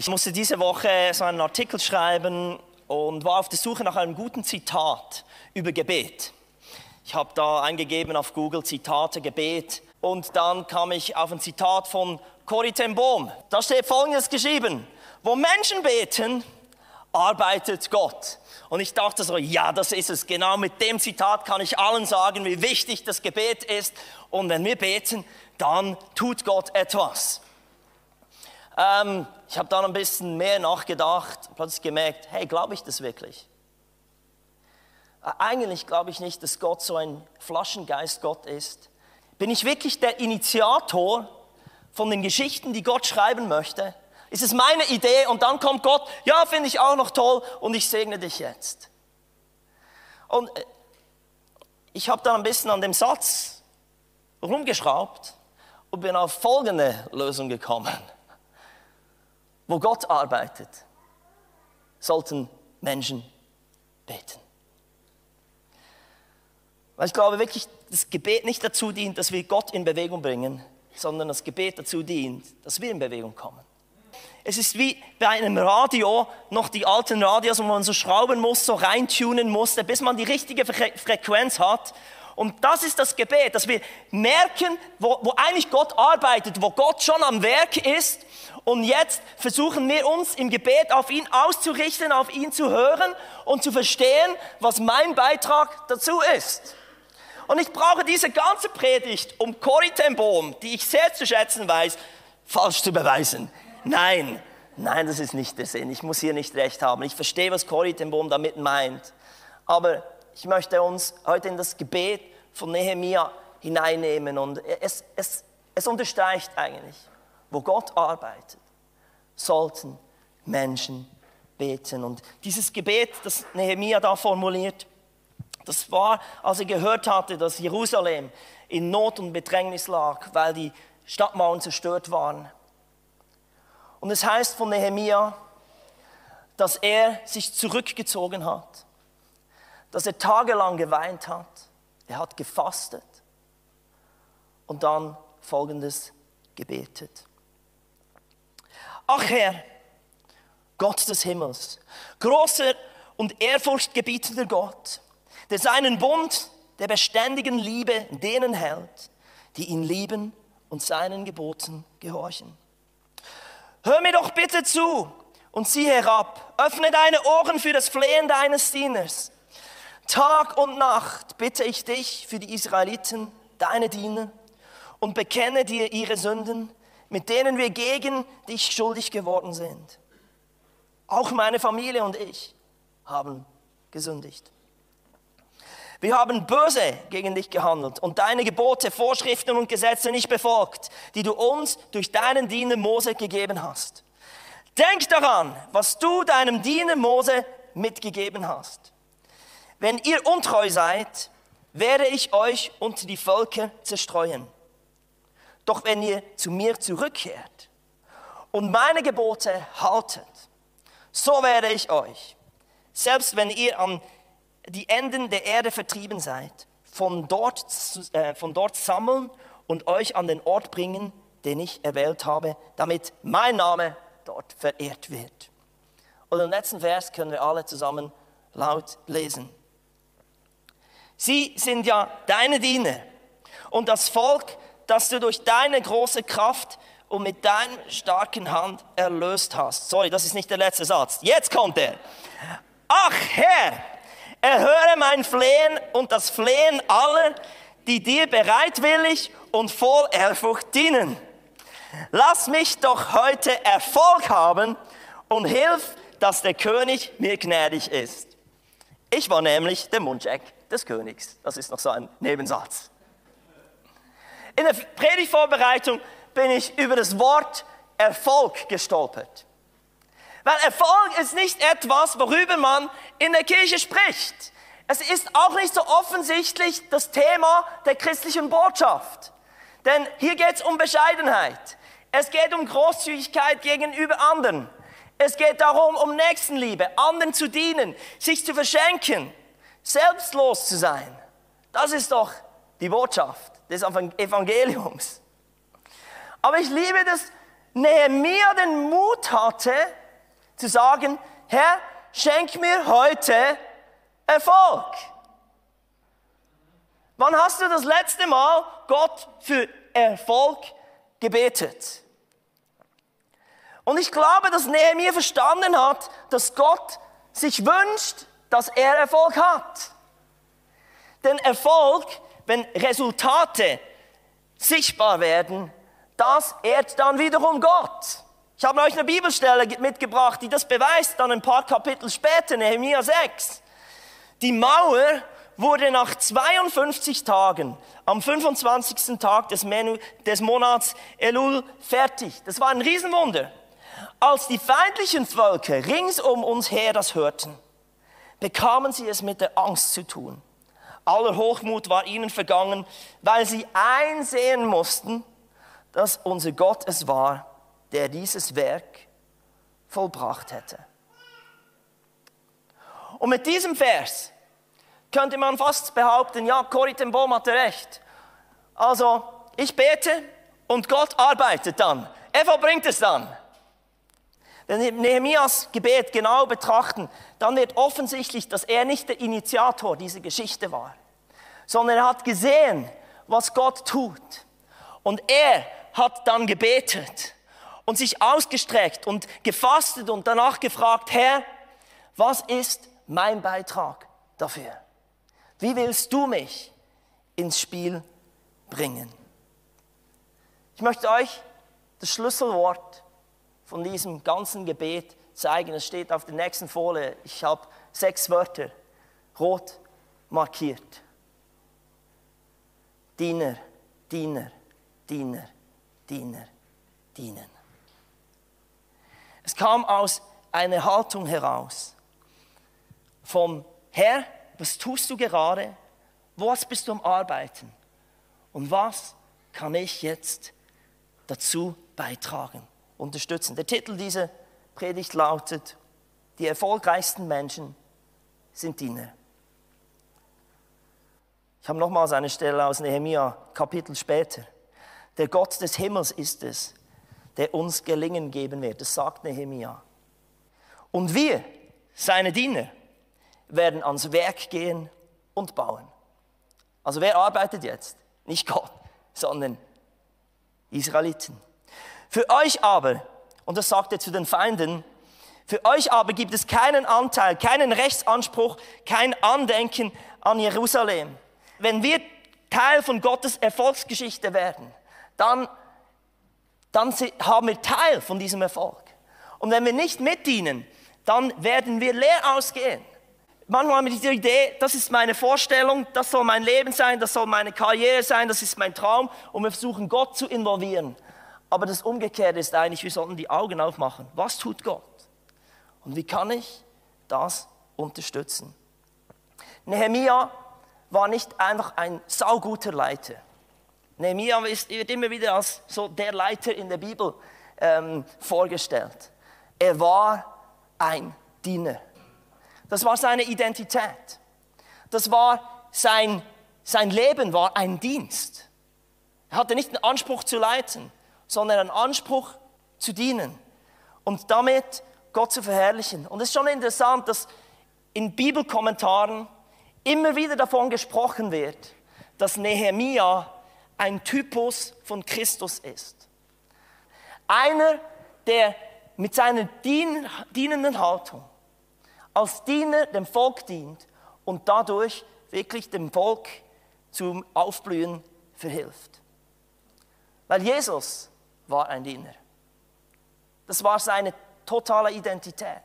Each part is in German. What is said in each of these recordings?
Ich musste diese Woche so einen Artikel schreiben und war auf der Suche nach einem guten Zitat über Gebet. Ich habe da eingegeben auf Google Zitate Gebet und dann kam ich auf ein Zitat von Corrie ten Boom. Da steht Folgendes geschrieben: Wo Menschen beten, arbeitet Gott. Und ich dachte so, ja, das ist es. Genau mit dem Zitat kann ich allen sagen, wie wichtig das Gebet ist. Und wenn wir beten, dann tut Gott etwas. Ähm, ich habe dann ein bisschen mehr nachgedacht, plötzlich gemerkt, hey, glaube ich das wirklich? Eigentlich glaube ich nicht, dass Gott so ein Flaschengeist Gott ist. Bin ich wirklich der Initiator von den Geschichten, die Gott schreiben möchte? Ist es meine Idee und dann kommt Gott, ja, finde ich auch noch toll und ich segne dich jetzt. Und äh, ich habe dann ein bisschen an dem Satz rumgeschraubt und bin auf folgende Lösung gekommen. Wo Gott arbeitet, sollten Menschen beten. Weil ich glaube wirklich, das Gebet nicht dazu dient, dass wir Gott in Bewegung bringen, sondern das Gebet dazu dient, dass wir in Bewegung kommen. Es ist wie bei einem Radio, noch die alten Radios, wo man so schrauben muss, so reintunen musste, bis man die richtige Fre Frequenz hat. Und das ist das Gebet, dass wir merken, wo, wo eigentlich Gott arbeitet, wo Gott schon am Werk ist. Und jetzt versuchen wir uns im Gebet auf ihn auszurichten, auf ihn zu hören und zu verstehen, was mein Beitrag dazu ist. Und ich brauche diese ganze Predigt, um Corrie ten Boom, die ich sehr zu schätzen weiß, falsch zu beweisen. Nein, nein, das ist nicht der Sinn. Ich muss hier nicht recht haben. Ich verstehe, was Corrie ten Boom damit meint. Aber ich möchte uns heute in das Gebet von Nehemia hineinnehmen und es, es, es unterstreicht eigentlich, wo Gott arbeitet, sollten Menschen beten. Und dieses Gebet, das Nehemia da formuliert, das war, als er gehört hatte, dass Jerusalem in Not und Bedrängnis lag, weil die Stadtmauern zerstört waren. Und es heißt von Nehemia, dass er sich zurückgezogen hat, dass er tagelang geweint hat, er hat gefastet und dann folgendes gebetet. Ach Herr, Gott des Himmels, großer und ehrfurchtgebietender Gott, der seinen Bund der beständigen Liebe denen hält, die ihn lieben und seinen Geboten gehorchen. Hör mir doch bitte zu und sieh herab. Öffne deine Ohren für das Flehen deines Dieners. Tag und Nacht bitte ich dich für die Israeliten, deine Diener, und bekenne dir ihre Sünden, mit denen wir gegen dich schuldig geworden sind. Auch meine Familie und ich haben gesündigt. Wir haben böse gegen dich gehandelt und deine Gebote, Vorschriften und Gesetze nicht befolgt, die du uns durch deinen Diener Mose gegeben hast. Denk daran, was du deinem Diener Mose mitgegeben hast. Wenn ihr untreu seid, werde ich euch unter die Völker zerstreuen. Doch wenn ihr zu mir zurückkehrt und meine Gebote haltet, so werde ich euch, selbst wenn ihr an die Enden der Erde vertrieben seid, von dort, äh, von dort sammeln und euch an den Ort bringen, den ich erwählt habe, damit mein Name dort verehrt wird. Und den letzten Vers können wir alle zusammen laut lesen. Sie sind ja deine Diener und das Volk, das du durch deine große Kraft und mit deiner starken Hand erlöst hast. Sorry, das ist nicht der letzte Satz. Jetzt kommt er. Ach Herr, Erhöre mein Flehen und das Flehen aller, die dir bereitwillig und voll Ehrfurcht dienen. Lass mich doch heute Erfolg haben und hilf, dass der König mir gnädig ist. Ich war nämlich der Mundjack des Königs. Das ist noch so ein Nebensatz. In der Predigtvorbereitung bin ich über das Wort Erfolg gestolpert. Weil Erfolg ist nicht etwas, worüber man in der Kirche spricht. Es ist auch nicht so offensichtlich das Thema der christlichen Botschaft. Denn hier geht es um Bescheidenheit. Es geht um Großzügigkeit gegenüber anderen. Es geht darum, um Nächstenliebe, anderen zu dienen, sich zu verschenken, selbstlos zu sein. Das ist doch die Botschaft des Evangeliums. Aber ich liebe das Nehemia den Mut hatte, zu sagen, Herr, schenk mir heute Erfolg. Wann hast du das letzte Mal Gott für Erfolg gebetet? Und ich glaube, dass Nehemiah verstanden hat, dass Gott sich wünscht, dass er Erfolg hat. Denn Erfolg, wenn Resultate sichtbar werden, das ehrt dann wiederum Gott. Ich habe euch eine Bibelstelle mitgebracht, die das beweist, dann ein paar Kapitel später, Nehemiah 6. Die Mauer wurde nach 52 Tagen, am 25. Tag des, Menu, des Monats Elul, fertig. Das war ein Riesenwunder. Als die feindlichen Völker rings um uns her das hörten, bekamen sie es mit der Angst zu tun. Aller Hochmut war ihnen vergangen, weil sie einsehen mussten, dass unser Gott es war, der dieses Werk vollbracht hätte. Und mit diesem Vers könnte man fast behaupten, ja, Corrie ten Boom hatte recht. Also, ich bete und Gott arbeitet dann. Er vollbringt es dann. Wenn wir Nehemias Gebet genau betrachten, dann wird offensichtlich, dass er nicht der Initiator dieser Geschichte war, sondern er hat gesehen, was Gott tut. Und er hat dann gebetet und sich ausgestreckt und gefastet und danach gefragt, Herr, was ist mein Beitrag dafür? Wie willst du mich ins Spiel bringen? Ich möchte euch das Schlüsselwort von diesem ganzen Gebet zeigen. Es steht auf der nächsten Folie. Ich habe sechs Wörter rot markiert. Diener, Diener, Diener, Diener, dienen. Es kam aus einer Haltung heraus vom Herr, was tust du gerade? Was bist du am Arbeiten? Und was kann ich jetzt dazu beitragen, unterstützen? Der Titel dieser Predigt lautet, die erfolgreichsten Menschen sind Diener. Ich habe nochmals eine Stelle aus Nehemia, Kapitel später. Der Gott des Himmels ist es, der uns Gelingen geben wird. Das sagt Nehemia. Und wir, seine Diener, werden ans Werk gehen und bauen. Also wer arbeitet jetzt? Nicht Gott, sondern Israeliten. Für euch aber, und das sagt er zu den Feinden, für euch aber gibt es keinen Anteil, keinen Rechtsanspruch, kein Andenken an Jerusalem. Wenn wir Teil von Gottes Erfolgsgeschichte werden, dann dann haben wir Teil von diesem Erfolg. Und wenn wir nicht mitdienen, dann werden wir leer ausgehen. Manchmal haben wir diese Idee, das ist meine Vorstellung, das soll mein Leben sein, das soll meine Karriere sein, das ist mein Traum und wir versuchen Gott zu involvieren. Aber das Umgekehrte ist eigentlich, wir sollten die Augen aufmachen. Was tut Gott? Und wie kann ich das unterstützen? Nehemia war nicht einfach ein sauguter Leiter. Nehemiah wird immer wieder als so der Leiter in der Bibel ähm, vorgestellt. Er war ein Diener. Das war seine Identität. Das war sein, sein Leben war ein Dienst. Er hatte nicht einen Anspruch zu leiten, sondern einen Anspruch zu dienen und damit Gott zu verherrlichen. Und es ist schon interessant, dass in Bibelkommentaren immer wieder davon gesprochen wird, dass Nehemiah ein Typus von Christus ist. Einer, der mit seiner dienenden Haltung als Diener dem Volk dient und dadurch wirklich dem Volk zum Aufblühen verhilft. Weil Jesus war ein Diener. Das war seine totale Identität.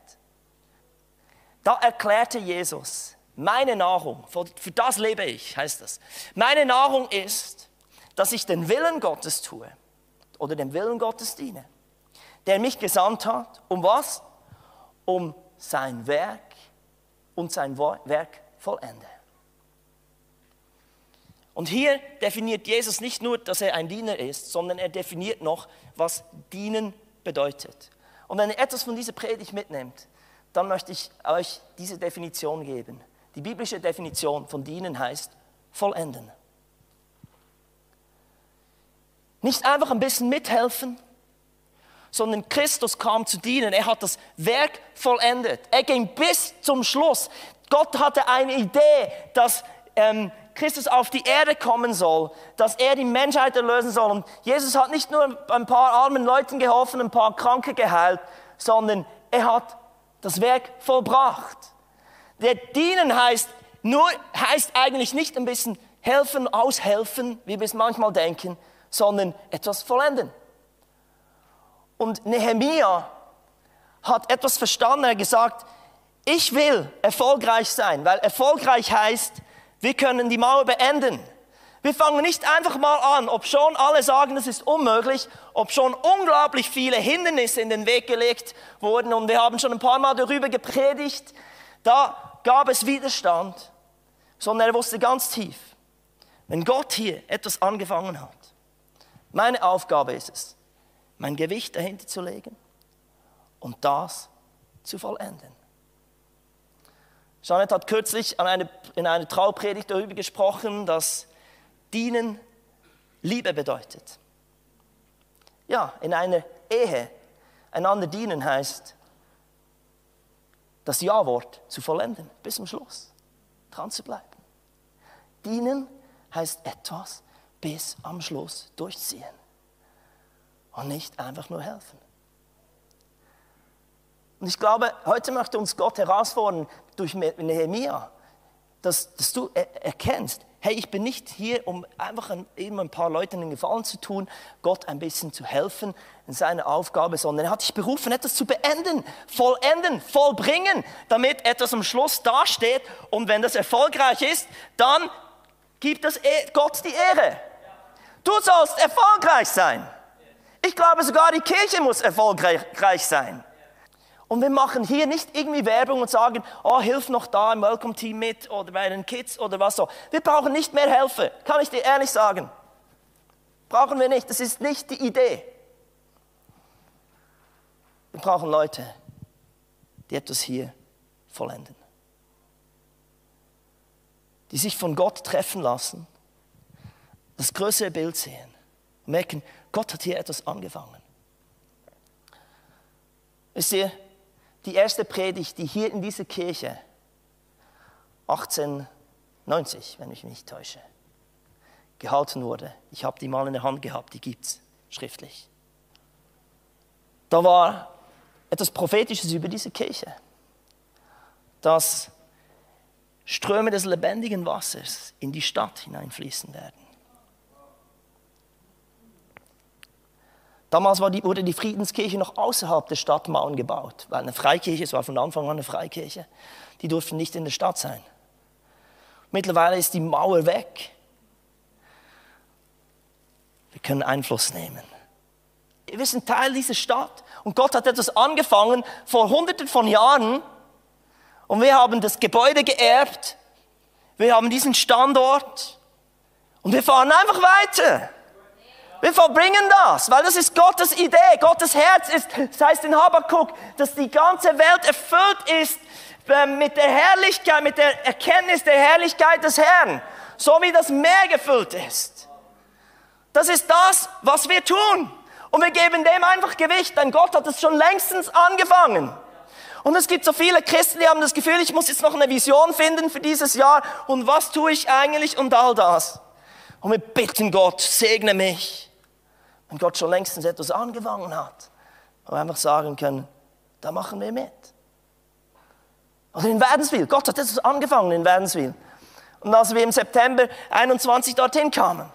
Da erklärte Jesus, meine Nahrung, für das lebe ich, heißt das. Meine Nahrung ist, dass ich den Willen Gottes tue oder dem Willen Gottes diene, der mich gesandt hat, um was? Um sein Werk und sein Werk vollende. Und hier definiert Jesus nicht nur, dass er ein Diener ist, sondern er definiert noch, was dienen bedeutet. Und wenn ihr etwas von dieser Predigt mitnehmt, dann möchte ich euch diese Definition geben. Die biblische Definition von dienen heißt vollenden. Nicht einfach ein bisschen mithelfen, sondern Christus kam zu dienen. Er hat das Werk vollendet. Er ging bis zum Schluss. Gott hatte eine Idee, dass ähm, Christus auf die Erde kommen soll, dass er die Menschheit erlösen soll. Und Jesus hat nicht nur ein paar armen Leuten geholfen, ein paar Kranke geheilt, sondern er hat das Werk vollbracht. Der Dienen heißt nur, heißt eigentlich nicht ein bisschen helfen, aushelfen, wie wir es manchmal denken, sondern etwas vollenden. Und Nehemia hat etwas verstanden, er hat gesagt, ich will erfolgreich sein, weil erfolgreich heißt, wir können die Mauer beenden. Wir fangen nicht einfach mal an, ob schon alle sagen, das ist unmöglich, ob schon unglaublich viele Hindernisse in den Weg gelegt wurden und wir haben schon ein paar Mal darüber gepredigt, da gab es Widerstand, sondern er wusste ganz tief, wenn Gott hier etwas angefangen hat, meine Aufgabe ist es, mein Gewicht dahinter zu legen und das zu vollenden. Janet hat kürzlich eine, in einer Traupredigt darüber gesprochen, dass Dienen Liebe bedeutet. Ja, in einer Ehe einander dienen heißt, das Ja-Wort zu vollenden, bis zum Schluss, dran zu bleiben. Dienen heißt etwas bis am Schluss durchziehen und nicht einfach nur helfen. Und ich glaube, heute möchte uns Gott herausfordern durch Nehemia, dass, dass du erkennst, hey, ich bin nicht hier, um einfach ein, eben ein paar Leuten einen Gefallen zu tun, Gott ein bisschen zu helfen in seiner Aufgabe, sondern er hat dich berufen, etwas zu beenden, vollenden, vollbringen, damit etwas am Schluss dasteht. Und wenn das erfolgreich ist, dann gibt es e, Gott die Ehre. Du sollst erfolgreich sein. Ich glaube sogar, die Kirche muss erfolgreich sein. Und wir machen hier nicht irgendwie Werbung und sagen, oh, hilf noch da im Welcome Team mit oder bei den Kids oder was so. Wir brauchen nicht mehr Hilfe, kann ich dir ehrlich sagen. Brauchen wir nicht, das ist nicht die Idee. Wir brauchen Leute, die etwas hier vollenden. Die sich von Gott treffen lassen, das größere Bild sehen und merken, Gott hat hier etwas angefangen. Wisst ihr, die erste Predigt, die hier in dieser Kirche 1890, wenn ich mich nicht täusche, gehalten wurde. Ich habe die mal in der Hand gehabt, die gibt es schriftlich. Da war etwas Prophetisches über diese Kirche, dass Ströme des lebendigen Wassers in die Stadt hineinfließen werden. Damals die, wurde die Friedenskirche noch außerhalb der Stadtmauern gebaut, weil eine Freikirche, es war von Anfang an eine Freikirche, die durften nicht in der Stadt sein. Mittlerweile ist die Mauer weg. Wir können Einfluss nehmen. Wir sind Teil dieser Stadt und Gott hat etwas angefangen vor hunderten von Jahren und wir haben das Gebäude geerbt, wir haben diesen Standort und wir fahren einfach weiter. Wir verbringen das, weil das ist Gottes Idee, Gottes Herz ist, das heißt in Habakkuk, dass die ganze Welt erfüllt ist ähm, mit der Herrlichkeit, mit der Erkenntnis der Herrlichkeit des Herrn, so wie das Meer gefüllt ist. Das ist das, was wir tun. Und wir geben dem einfach Gewicht, denn Gott hat es schon längstens angefangen. Und es gibt so viele Christen, die haben das Gefühl, ich muss jetzt noch eine Vision finden für dieses Jahr und was tue ich eigentlich und all das. Und wir bitten Gott, segne mich. Und Gott schon längstens etwas angefangen hat. Wir einfach sagen können, da machen wir mit. Oder in Wädenswil. Gott hat etwas angefangen in Wädenswil. Und als wir im September 21 dorthin kamen,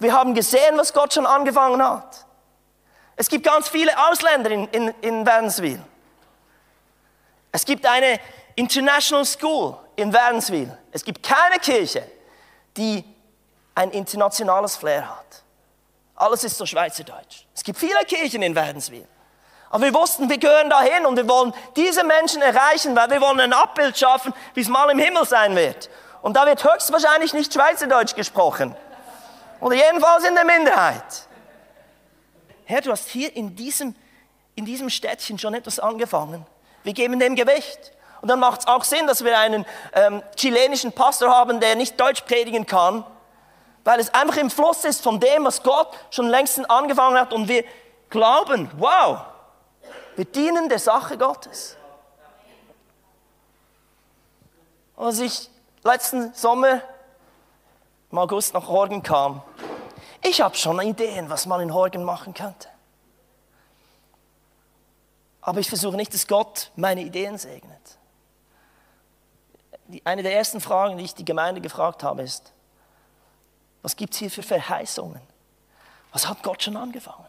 wir haben gesehen, was Gott schon angefangen hat. Es gibt ganz viele Ausländer in, in, in Wädenswil. Es gibt eine International School in Wädenswil. Es gibt keine Kirche, die ein internationales Flair hat. Alles ist so schweizerdeutsch. Es gibt viele Kirchen in Wädenswil. Aber wir wussten, wir gehören dahin und wir wollen diese Menschen erreichen, weil wir wollen ein Abbild schaffen, wie es mal im Himmel sein wird. Und da wird höchstwahrscheinlich nicht Schweizerdeutsch gesprochen. Oder jedenfalls in der Minderheit. Herr, du hast hier in diesem, in diesem Städtchen schon etwas angefangen. Wir geben dem Gewicht. Und dann macht es auch Sinn, dass wir einen ähm, chilenischen Pastor haben, der nicht Deutsch predigen kann, weil es einfach im Fluss ist von dem, was Gott schon längst angefangen hat und wir, glauben, wow, wir dienen der Sache Gottes. Als ich letzten Sommer im August nach Horgen kam, ich habe schon Ideen, was man in Horgen machen könnte. Aber ich versuche nicht, dass Gott meine Ideen segnet. Eine der ersten Fragen, die ich die Gemeinde gefragt habe, ist, was gibt es hier für Verheißungen? Was hat Gott schon angefangen?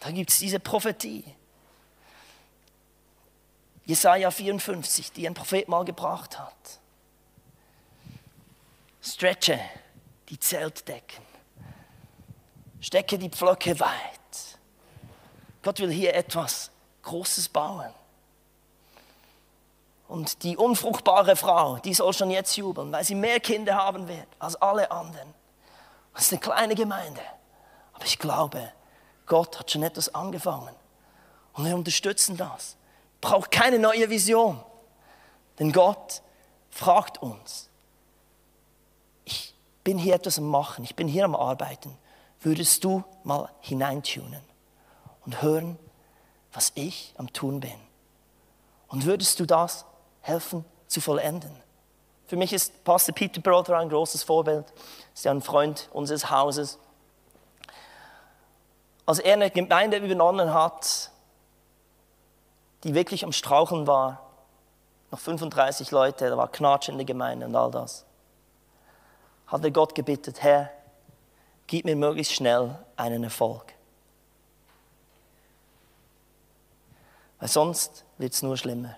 Da gibt es diese Prophetie. Jesaja 54, die ein Prophet mal gebracht hat. Stretche die Zeltdecken. Stecke die Pflöcke weit. Gott will hier etwas Großes bauen. Und die unfruchtbare Frau, die soll schon jetzt jubeln, weil sie mehr Kinder haben wird als alle anderen. Das ist eine kleine Gemeinde. Aber ich glaube, Gott hat schon etwas angefangen. Und wir unterstützen das. Braucht keine neue Vision. Denn Gott fragt uns, ich bin hier etwas am Machen, ich bin hier am Arbeiten. Würdest du mal hineintunen und hören, was ich am Tun bin? Und würdest du das helfen zu vollenden? Für mich ist Pastor Peter Brother ein großes Vorbild. Ist ja ein Freund unseres Hauses. Als er eine Gemeinde übernommen hat, die wirklich am Straucheln war, noch 35 Leute, da war Knatsch in der Gemeinde und all das, hat er Gott gebeten, Herr, gib mir möglichst schnell einen Erfolg. Weil sonst wird es nur schlimmer.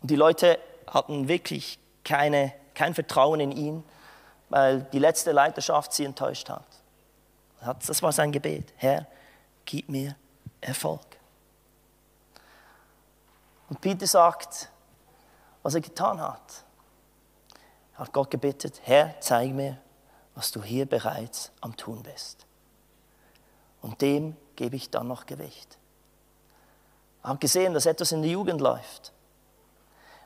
Und die Leute hatten wirklich keine, kein Vertrauen in ihn, weil die letzte Leiterschaft sie enttäuscht hat. Das war sein Gebet. Herr, gib mir Erfolg. Und Peter sagt, was er getan hat. Er hat Gott gebetet, Herr, zeig mir, was du hier bereits am Tun bist. Und dem gebe ich dann noch Gewicht. Er hat gesehen, dass etwas in der Jugend läuft.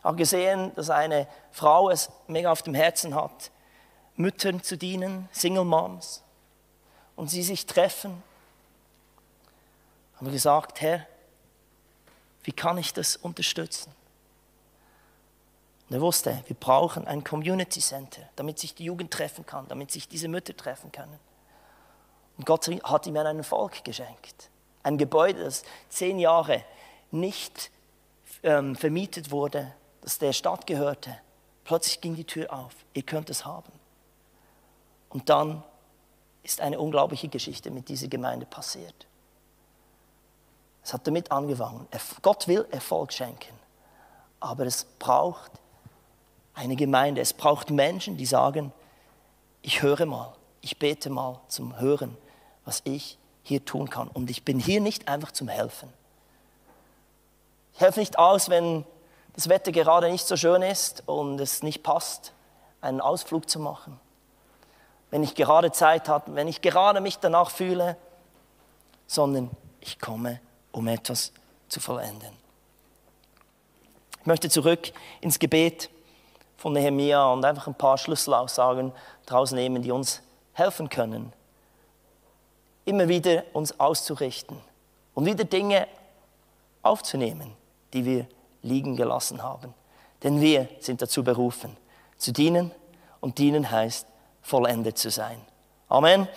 Hat gesehen, dass eine Frau es mega auf dem Herzen hat, Müttern zu dienen, Single Moms und sie sich treffen, haben wir gesagt, Herr, wie kann ich das unterstützen? Und er wusste, wir brauchen ein Community Center, damit sich die Jugend treffen kann, damit sich diese Mütter treffen können. Und Gott hat ihm einen Volk geschenkt. Ein Gebäude, das zehn Jahre nicht ähm, vermietet wurde, das der Stadt gehörte. Plötzlich ging die Tür auf. Ihr könnt es haben. Und dann ist eine unglaubliche Geschichte mit dieser Gemeinde passiert. Es hat damit angefangen. Gott will Erfolg schenken, aber es braucht eine Gemeinde, es braucht Menschen, die sagen, ich höre mal, ich bete mal zum Hören, was ich hier tun kann. Und ich bin hier nicht einfach zum Helfen. Ich helfe nicht aus, wenn das Wetter gerade nicht so schön ist und es nicht passt, einen Ausflug zu machen wenn ich gerade Zeit habe, wenn ich gerade mich danach fühle, sondern ich komme, um etwas zu vollenden. Ich möchte zurück ins Gebet von Nehemia und einfach ein paar Schlüsselaussagen daraus nehmen, die uns helfen können, immer wieder uns auszurichten und wieder Dinge aufzunehmen, die wir liegen gelassen haben. Denn wir sind dazu berufen, zu dienen und dienen heißt, vollendet zu sein. Amen.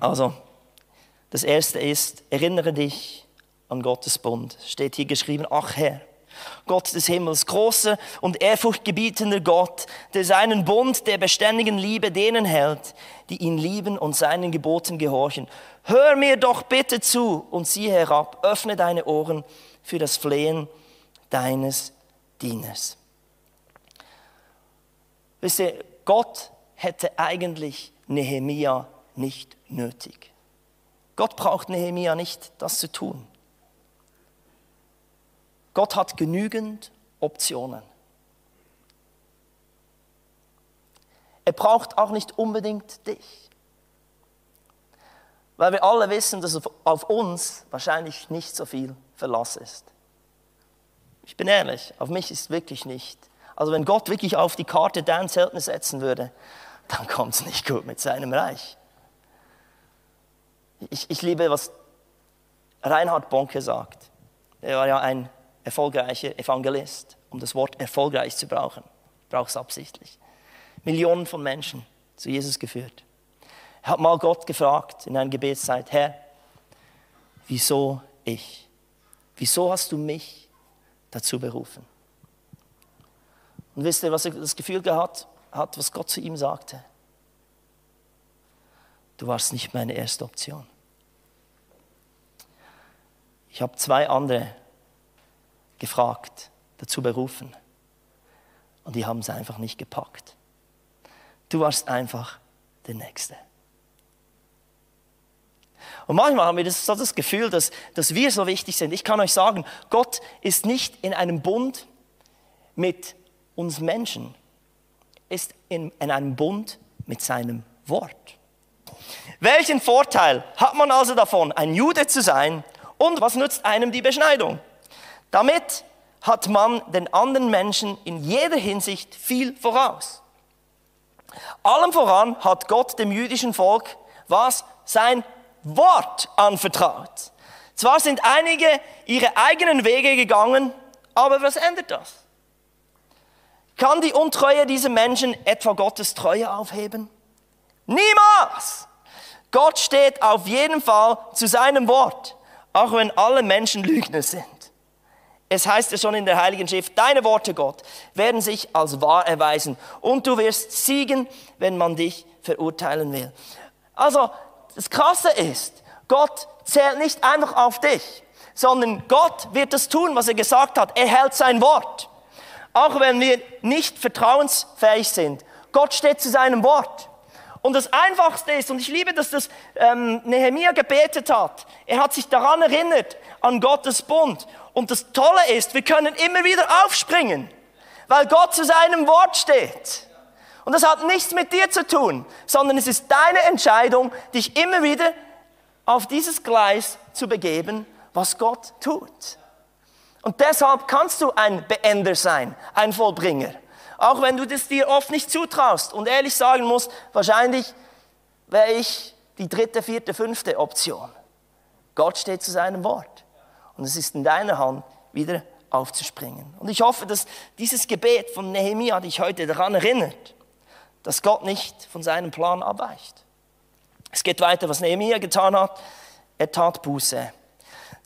Also, das erste ist, erinnere dich an Gottes Bund. Steht hier geschrieben, ach Herr, Gott des Himmels, großer und ehrfurchtgebietender Gott, der seinen Bund der beständigen Liebe denen hält, die ihn lieben und seinen Geboten gehorchen. Hör mir doch bitte zu und sieh herab, öffne deine Ohren für das Flehen deines Dieners. Wisst ihr, Gott hätte eigentlich Nehemia nicht nötig. Gott braucht Nehemia nicht, das zu tun. Gott hat genügend Optionen. Er braucht auch nicht unbedingt dich. Weil wir alle wissen, dass auf uns wahrscheinlich nicht so viel Verlass ist. Ich bin ehrlich, auf mich ist wirklich nicht. Also wenn Gott wirklich auf die Karte dein Zeltner setzen würde, dann kommt es nicht gut mit seinem Reich. Ich, ich liebe, was Reinhard Bonke sagt. Er war ja ein erfolgreicher Evangelist, um das Wort erfolgreich zu brauchen. Braucht es absichtlich. Millionen von Menschen zu Jesus geführt. Er hat mal Gott gefragt in einer Gebetszeit, Herr, wieso ich? Wieso hast du mich dazu berufen? Und wisst ihr, was er das Gefühl gehabt hat, was Gott zu ihm sagte? Du warst nicht meine erste Option. Ich habe zwei andere gefragt, dazu berufen. Und die haben es einfach nicht gepackt. Du warst einfach der Nächste. Und manchmal haben wir das, so das Gefühl, dass, dass wir so wichtig sind. Ich kann euch sagen, Gott ist nicht in einem Bund mit uns Menschen, ist in, in einem Bund mit seinem Wort. Welchen Vorteil hat man also davon, ein Jude zu sein und was nützt einem die Beschneidung? Damit hat man den anderen Menschen in jeder Hinsicht viel voraus. Allem voran hat Gott dem jüdischen Volk was? Sein Wort anvertraut. Zwar sind einige ihre eigenen Wege gegangen, aber was ändert das? Kann die Untreue dieser Menschen etwa Gottes Treue aufheben? Niemals! Gott steht auf jeden Fall zu seinem Wort auch wenn alle Menschen Lügner sind. Es heißt ja schon in der Heiligen Schrift, deine Worte, Gott, werden sich als wahr erweisen und du wirst siegen, wenn man dich verurteilen will. Also, das Krasse ist, Gott zählt nicht einfach auf dich, sondern Gott wird das tun, was er gesagt hat. Er hält sein Wort. Auch wenn wir nicht vertrauensfähig sind. Gott steht zu seinem Wort. Und das Einfachste ist, und ich liebe, dass das ähm, Nehemiah gebetet hat, er hat sich daran erinnert, an Gottes Bund. Und das Tolle ist, wir können immer wieder aufspringen, weil Gott zu seinem Wort steht. Und das hat nichts mit dir zu tun, sondern es ist deine Entscheidung, dich immer wieder auf dieses Gleis zu begeben, was Gott tut. Und deshalb kannst du ein Beender sein, ein Vollbringer. Auch wenn du das dir oft nicht zutraust und ehrlich sagen musst, wahrscheinlich wäre ich die dritte, vierte, fünfte Option. Gott steht zu seinem Wort. Und es ist in deiner Hand, wieder aufzuspringen. Und ich hoffe, dass dieses Gebet von Nehemiah dich heute daran erinnert, dass Gott nicht von seinem Plan abweicht. Es geht weiter, was Nehemiah getan hat. Er tat Buße.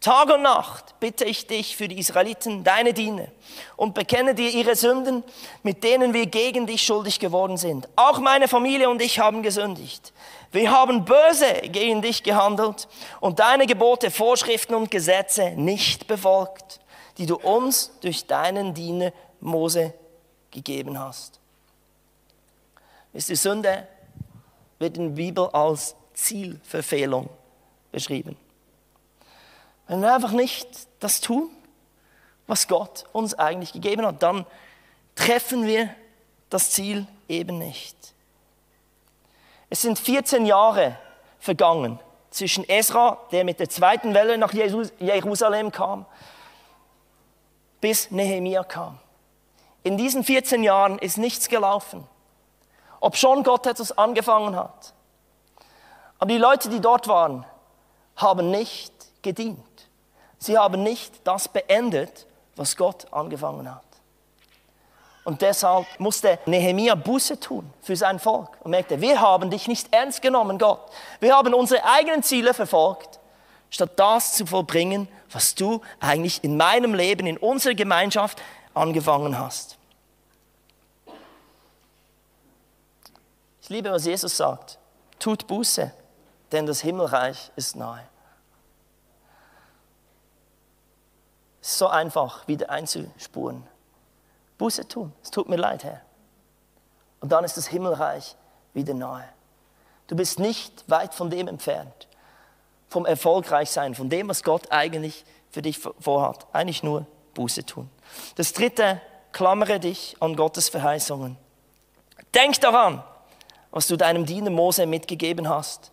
Tag und Nacht bitte ich dich für die Israeliten, deine Diener, und bekenne dir ihre Sünden, mit denen wir gegen dich schuldig geworden sind. Auch meine Familie und ich haben gesündigt. Wir haben böse gegen dich gehandelt und deine Gebote, Vorschriften und Gesetze nicht befolgt, die du uns durch deinen Diener Mose gegeben hast. Ist die Sünde wird in der Bibel als Zielverfehlung beschrieben. Wenn wir einfach nicht das tun, was Gott uns eigentlich gegeben hat, dann treffen wir das Ziel eben nicht. Es sind 14 Jahre vergangen zwischen Esra, der mit der zweiten Welle nach Jerusalem kam, bis Nehemia kam. In diesen 14 Jahren ist nichts gelaufen, ob schon Gott etwas angefangen hat. Aber die Leute, die dort waren, haben nicht gedient. Sie haben nicht das beendet, was Gott angefangen hat. Und deshalb musste Nehemia Buße tun für sein Volk und merkte, wir haben dich nicht ernst genommen, Gott. Wir haben unsere eigenen Ziele verfolgt, statt das zu vollbringen, was du eigentlich in meinem Leben, in unserer Gemeinschaft angefangen hast. Ich liebe, was Jesus sagt. Tut Buße, denn das Himmelreich ist nahe. so einfach wieder einzuspuren. Buße tun. Es tut mir leid, Herr. Und dann ist das Himmelreich wieder nahe. Du bist nicht weit von dem entfernt, vom Erfolgreichsein, von dem, was Gott eigentlich für dich vorhat. Eigentlich nur Buße tun. Das dritte, klammere dich an Gottes Verheißungen. Denk daran, was du deinem Diener Mose mitgegeben hast.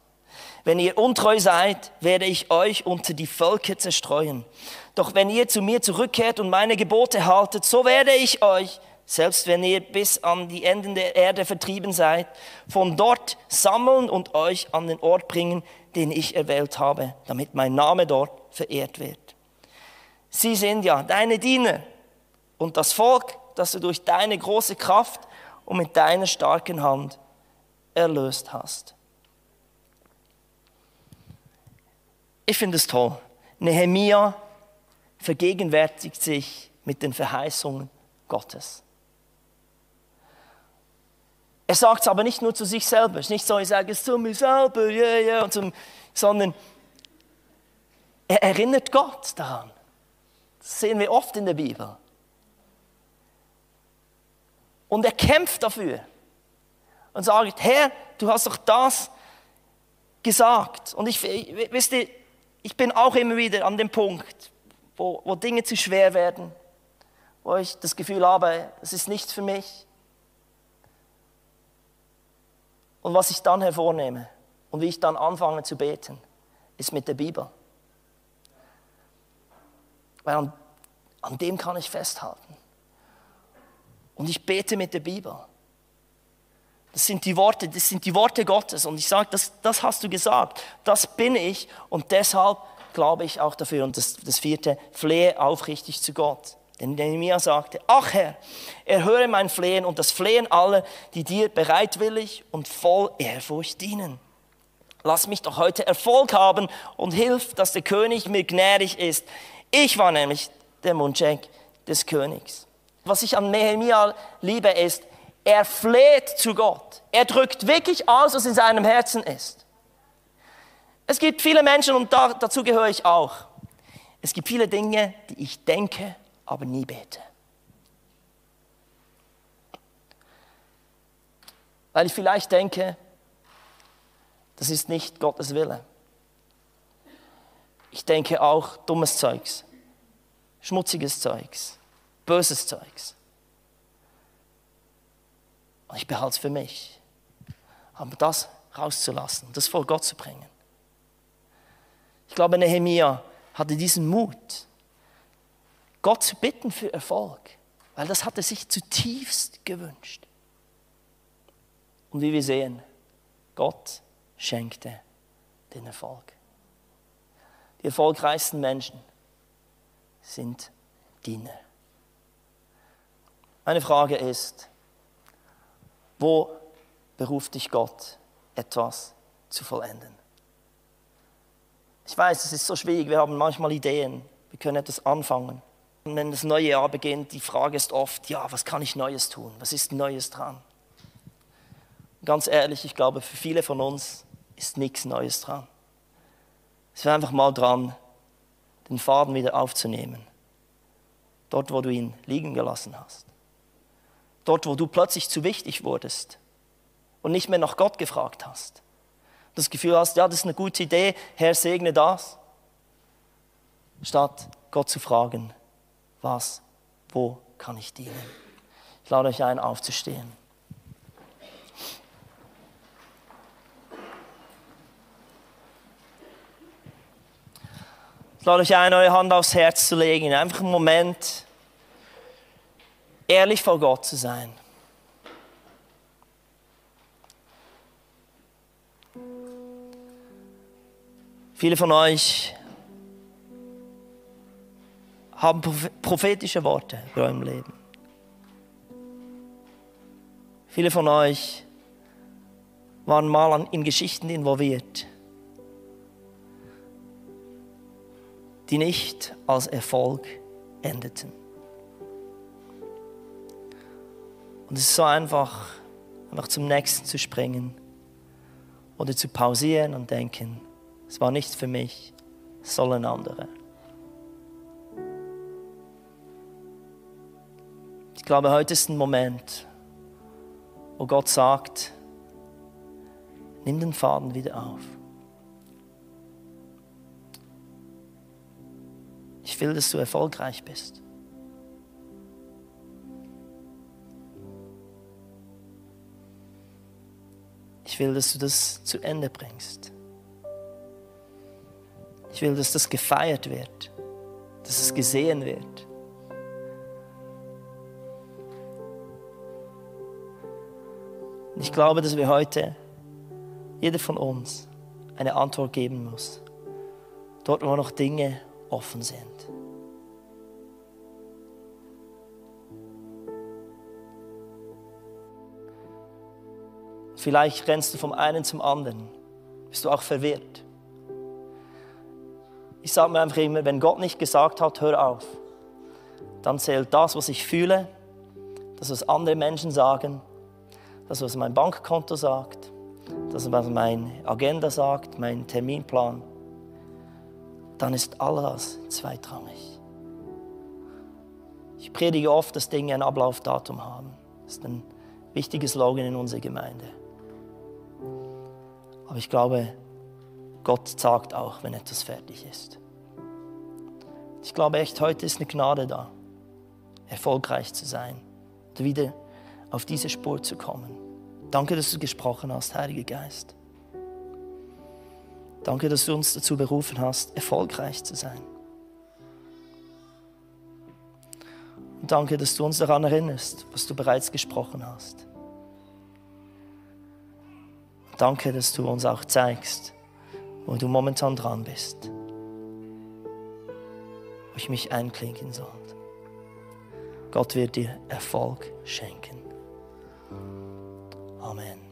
Wenn ihr untreu seid, werde ich euch unter die Völker zerstreuen. Doch wenn ihr zu mir zurückkehrt und meine Gebote haltet, so werde ich euch selbst wenn ihr bis an die Enden der Erde vertrieben seid, von dort sammeln und euch an den Ort bringen, den ich erwählt habe, damit mein Name dort verehrt wird. Sie sind ja deine Diener und das Volk, das du durch deine große Kraft und mit deiner starken Hand erlöst hast. Ich finde es toll. Nehemia vergegenwärtigt sich mit den Verheißungen Gottes. Er sagt es aber nicht nur zu sich selber. Es ist nicht so, ich sage es zu mir selber, yeah, yeah, und zum, sondern er erinnert Gott daran. Das sehen wir oft in der Bibel. Und er kämpft dafür und sagt, Herr, du hast doch das gesagt. Und ich, wisst ihr, ich bin auch immer wieder an dem Punkt, wo, wo Dinge zu schwer werden, wo ich das Gefühl habe, es ist nichts für mich. Und was ich dann hervornehme und wie ich dann anfange zu beten, ist mit der Bibel. Weil an, an dem kann ich festhalten. Und ich bete mit der Bibel. Das sind die Worte, das sind die Worte Gottes. Und ich sage, das, das hast du gesagt, das bin ich. Und deshalb glaube ich auch dafür. Und das, das vierte, flehe aufrichtig zu Gott. Denn Nehemiah sagte, ach Herr, erhöre mein Flehen und das Flehen aller, die dir bereitwillig und voll Ehrfurcht dienen. Lass mich doch heute Erfolg haben und hilf, dass der König mir gnädig ist. Ich war nämlich der Mundschenk des Königs. Was ich an Nehemiah liebe, ist, er fleht zu Gott. Er drückt wirklich aus, was in seinem Herzen ist. Es gibt viele Menschen, und dazu gehöre ich auch, es gibt viele Dinge, die ich denke, aber nie bete. Weil ich vielleicht denke, das ist nicht Gottes Wille. Ich denke auch dummes Zeugs, schmutziges Zeugs, böses Zeugs. Und ich behalte es für mich. Aber das rauszulassen, das vor Gott zu bringen. Ich glaube, Nehemia hatte diesen Mut, Gott zu bitten für Erfolg, weil das hat er sich zutiefst gewünscht. Und wie wir sehen, Gott schenkte den Erfolg. Die erfolgreichsten Menschen sind Diener. Meine Frage ist, wo beruft dich Gott, etwas zu vollenden? Ich weiß, es ist so schwierig, wir haben manchmal Ideen, wir können etwas anfangen. Und wenn das neue Jahr beginnt, die Frage ist oft, ja, was kann ich Neues tun? Was ist Neues dran? ganz ehrlich, ich glaube, für viele von uns ist nichts Neues dran. Es wäre einfach mal dran, den Faden wieder aufzunehmen. Dort, wo du ihn liegen gelassen hast. Dort, wo du plötzlich zu wichtig wurdest und nicht mehr nach Gott gefragt hast. Das Gefühl hast, ja, das ist eine gute Idee, Herr, segne das. Statt Gott zu fragen, was, wo kann ich dienen? Ich lade euch ein, aufzustehen. Ich lade euch ein, eure Hand aufs Herz zu legen, einfach einen Moment ehrlich vor Gott zu sein. Viele von euch haben prophetische Worte über eurem Leben. Viele von euch waren mal in Geschichten involviert, die nicht als Erfolg endeten. Und es ist so einfach, einfach zum nächsten zu springen oder zu pausieren und denken, es war nichts für mich, es sollen andere. Ich glaube, heute ist ein Moment, wo Gott sagt, nimm den Faden wieder auf. Ich will, dass du erfolgreich bist. Ich will, dass du das zu Ende bringst. Ich will, dass das gefeiert wird, dass es gesehen wird. Ich glaube, dass wir heute, jeder von uns, eine Antwort geben muss. Dort, wo noch Dinge offen sind. Vielleicht rennst du vom einen zum anderen. Bist du auch verwirrt. Ich sage mir einfach immer, wenn Gott nicht gesagt hat, hör auf, dann zählt das, was ich fühle, das, was andere Menschen sagen, das, was mein Bankkonto sagt, das, was meine Agenda sagt, mein Terminplan. Dann ist alles zweitrangig. Ich predige oft, dass Dinge ein Ablaufdatum haben. Das ist ein wichtiges Slogan in unserer Gemeinde. Aber ich glaube, Gott sagt auch, wenn etwas fertig ist. Ich glaube echt, heute ist eine Gnade da, erfolgreich zu sein und wieder auf diese Spur zu kommen. Danke, dass du gesprochen hast, Heiliger Geist. Danke, dass du uns dazu berufen hast, erfolgreich zu sein. Und danke, dass du uns daran erinnerst, was du bereits gesprochen hast. Danke, dass du uns auch zeigst, wo du momentan dran bist, wo ich mich einklinken soll. Gott wird dir Erfolg schenken. Amen.